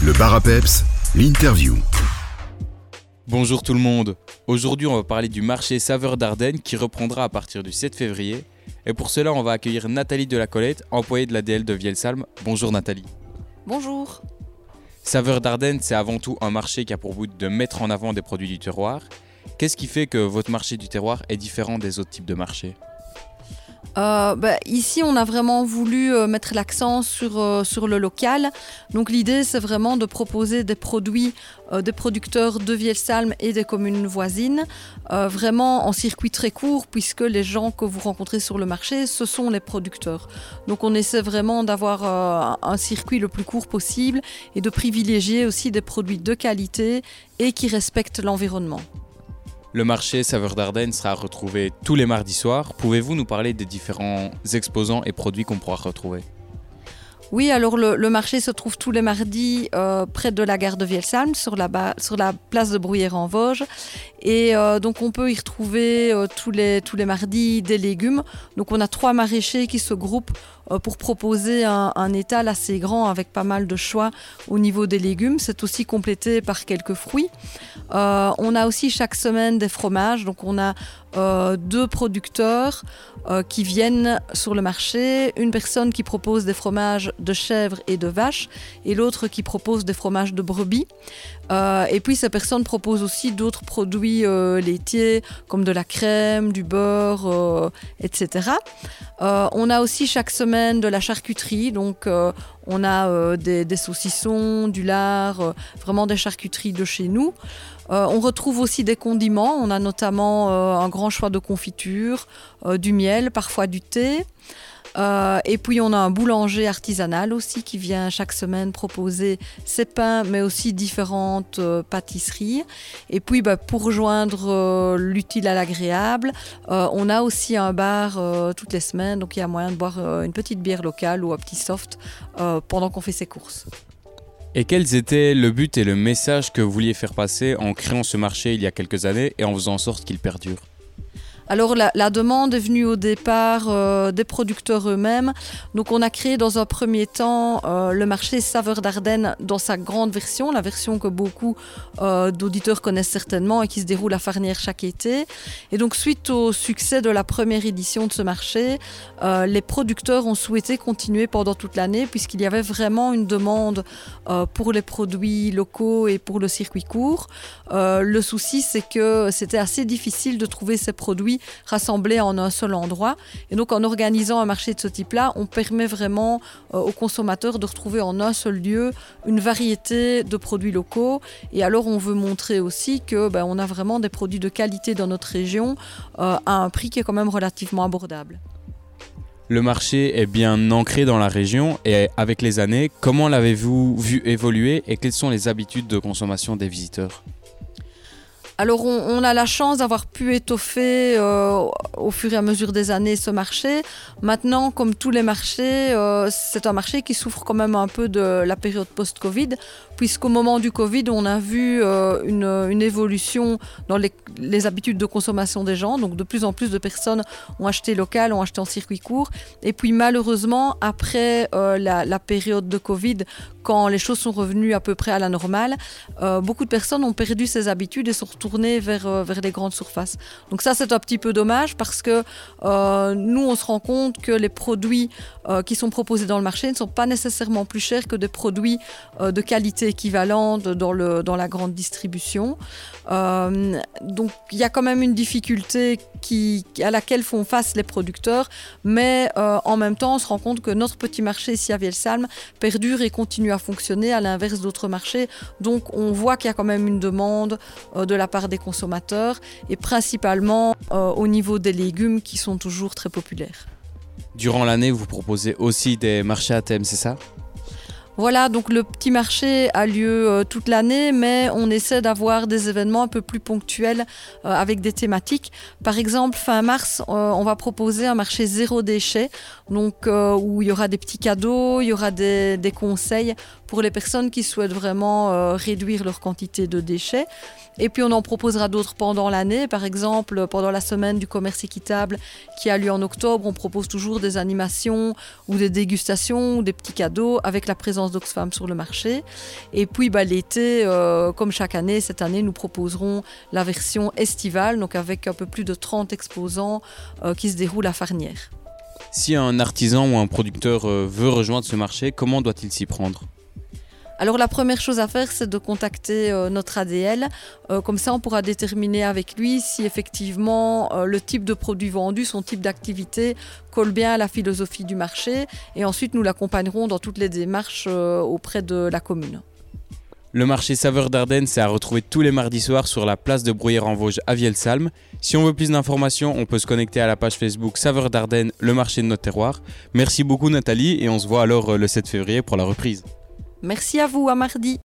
Le bar à peps, l'interview. Bonjour tout le monde. Aujourd'hui, on va parler du marché Saveur d'Ardenne qui reprendra à partir du 7 février. Et pour cela, on va accueillir Nathalie de la Colette, employée de l'ADL de Vielsalm. Bonjour Nathalie. Bonjour. Saveur d'Ardenne, c'est avant tout un marché qui a pour but de mettre en avant des produits du terroir. Qu'est-ce qui fait que votre marché du terroir est différent des autres types de marchés? Euh, bah, ici, on a vraiment voulu euh, mettre l'accent sur, euh, sur le local. Donc l'idée, c'est vraiment de proposer des produits des producteurs de Vielsalm et des communes voisines, vraiment en circuit très court, puisque les gens que vous rencontrez sur le marché, ce sont les producteurs. Donc on essaie vraiment d'avoir un circuit le plus court possible et de privilégier aussi des produits de qualité et qui respectent l'environnement. Le marché Saveur d'Ardenne sera retrouvé tous les mardis soirs. Pouvez-vous nous parler des différents exposants et produits qu'on pourra retrouver? Oui, alors le, marché se trouve tous les mardis euh, près de la gare de Vielsalm, sur la, sur la place de Bruyères-en-Vosges. Et euh, donc on peut y retrouver euh, tous, les, tous les mardis des légumes. Donc on a trois maraîchers qui se groupent euh, pour proposer un, étal assez grand avec pas mal de choix au niveau des légumes. C'est aussi complété par quelques fruits. On a aussi chaque semaine des fromages. Donc on a deux producteurs qui viennent sur le marché, une personne qui propose des fromages de chèvre et de vache et l'autre qui propose des fromages de brebis. Et puis ces personnes proposent aussi d'autres produits euh, laitiers comme de la crème, du beurre, euh, etc. Euh, on a aussi chaque semaine de la charcuterie, donc on a des, des saucissons, du lard, vraiment des charcuteries de chez nous. On retrouve aussi des condiments. On a notamment un grand choix de confitures, du miel, parfois du thé. Euh, et puis on a un boulanger artisanal aussi qui vient chaque semaine proposer ses pains, mais aussi différentes euh, pâtisseries. Et puis bah, pour rejoindre euh, l'utile à l'agréable, on a aussi un bar toutes les semaines, donc il y a moyen de boire une petite bière locale ou un petit soft pendant qu'on fait ses courses. Et quels étaient le but et le message que vous vouliez faire passer en créant ce marché il y a quelques années et en faisant en sorte qu'il perdure? Alors la, demande est venue au départ euh, des producteurs eux-mêmes. Donc on a créé dans un premier temps euh, le marché Saveur d'Ardenne dans sa grande version, la version que beaucoup euh, d'auditeurs connaissent certainement et qui se déroule à Farnière chaque été. Et donc suite au succès de la première édition de ce marché, les producteurs ont souhaité continuer pendant toute l'année puisqu'il y avait vraiment une demande pour les produits locaux et pour le circuit court. Le souci c'est que c'était assez difficile de trouver ces produits rassemblés en un seul endroit. Et donc en organisant un marché de ce type-là, on permet vraiment euh, aux consommateurs de retrouver en un seul lieu une variété de produits locaux. Et alors on veut montrer aussi que ben, on a vraiment des produits de qualité dans notre région euh, à un prix qui est quand même relativement abordable. Le marché est bien ancré dans la région et avec les années, comment l'avez-vous vu évoluer et quelles sont les habitudes de consommation des visiteurs? Alors on, a la chance d'avoir pu étoffer euh, au fur et à mesure des années ce marché. Maintenant, comme tous les marchés, euh, c'est un marché qui souffre quand même un peu de la période post-Covid, puisqu'au moment du Covid, on a vu euh, une, évolution dans les, habitudes de consommation des gens. Donc de plus en plus de personnes ont acheté local, ont acheté en circuit court. Et puis malheureusement, après la, la période de Covid, quand les choses sont revenues à peu près à la normale, beaucoup de personnes ont perdu ces habitudes et sont retournées vers, euh, vers les grandes surfaces. Donc ça, c'est un petit peu dommage parce que euh, nous, on se rend compte que les produits euh, qui sont proposés dans le marché ne sont pas nécessairement plus chers que des produits de qualité équivalente dans, le, dans la grande distribution. Donc il y a quand même une difficulté qui, à laquelle font face les producteurs, mais en même temps, on se rend compte que notre petit marché ici à Vielsalm perdure et continue à fonctionner à l'inverse d'autres marchés. Donc on voit qu'il y a quand même une demande de la part des consommateurs et principalement euh, au niveau des légumes qui sont toujours très populaires. Durant l'année, vous proposez aussi des marchés à thème, c'est ça? Voilà, donc le petit marché a lieu euh, toute l'année, mais on essaie d'avoir des événements un peu plus ponctuels euh, avec des thématiques. Par exemple, fin mars, euh, on va proposer un marché zéro déchet, donc où il y aura des petits cadeaux, il y aura des, des conseils pour les personnes qui souhaitent vraiment réduire leur quantité de déchets. Et puis on en proposera d'autres pendant l'année. Par exemple, pendant la semaine du commerce équitable qui a lieu en octobre, on propose toujours des animations ou des dégustations ou des petits cadeaux avec la présence d'Oxfam sur le marché. Et puis bah, l'été, comme chaque année, cette année, nous proposerons la version estivale, donc avec un peu plus de 30 exposants qui se déroulent à Farnière. Si un artisan ou un producteur veut rejoindre ce marché, comment doit-il s'y prendre? Alors la première chose à faire, c'est de contacter euh, notre ADL. Euh, comme ça, on pourra déterminer avec lui si effectivement euh, le type de produit vendu, son type d'activité colle bien à la philosophie du marché. Et ensuite, nous l'accompagnerons dans toutes les démarches auprès de la commune. Le marché Saveur d'Ardennes, c'est à retrouver tous les mardis soirs sur la place de Bruyères en Vosges à Vielsalm. Si on veut plus d'informations, on peut se connecter à la page Facebook Saveur d'Ardennes, le marché de notre terroir. Merci beaucoup Nathalie et on se voit alors le 7 février pour la reprise. Merci à vous, à mardi.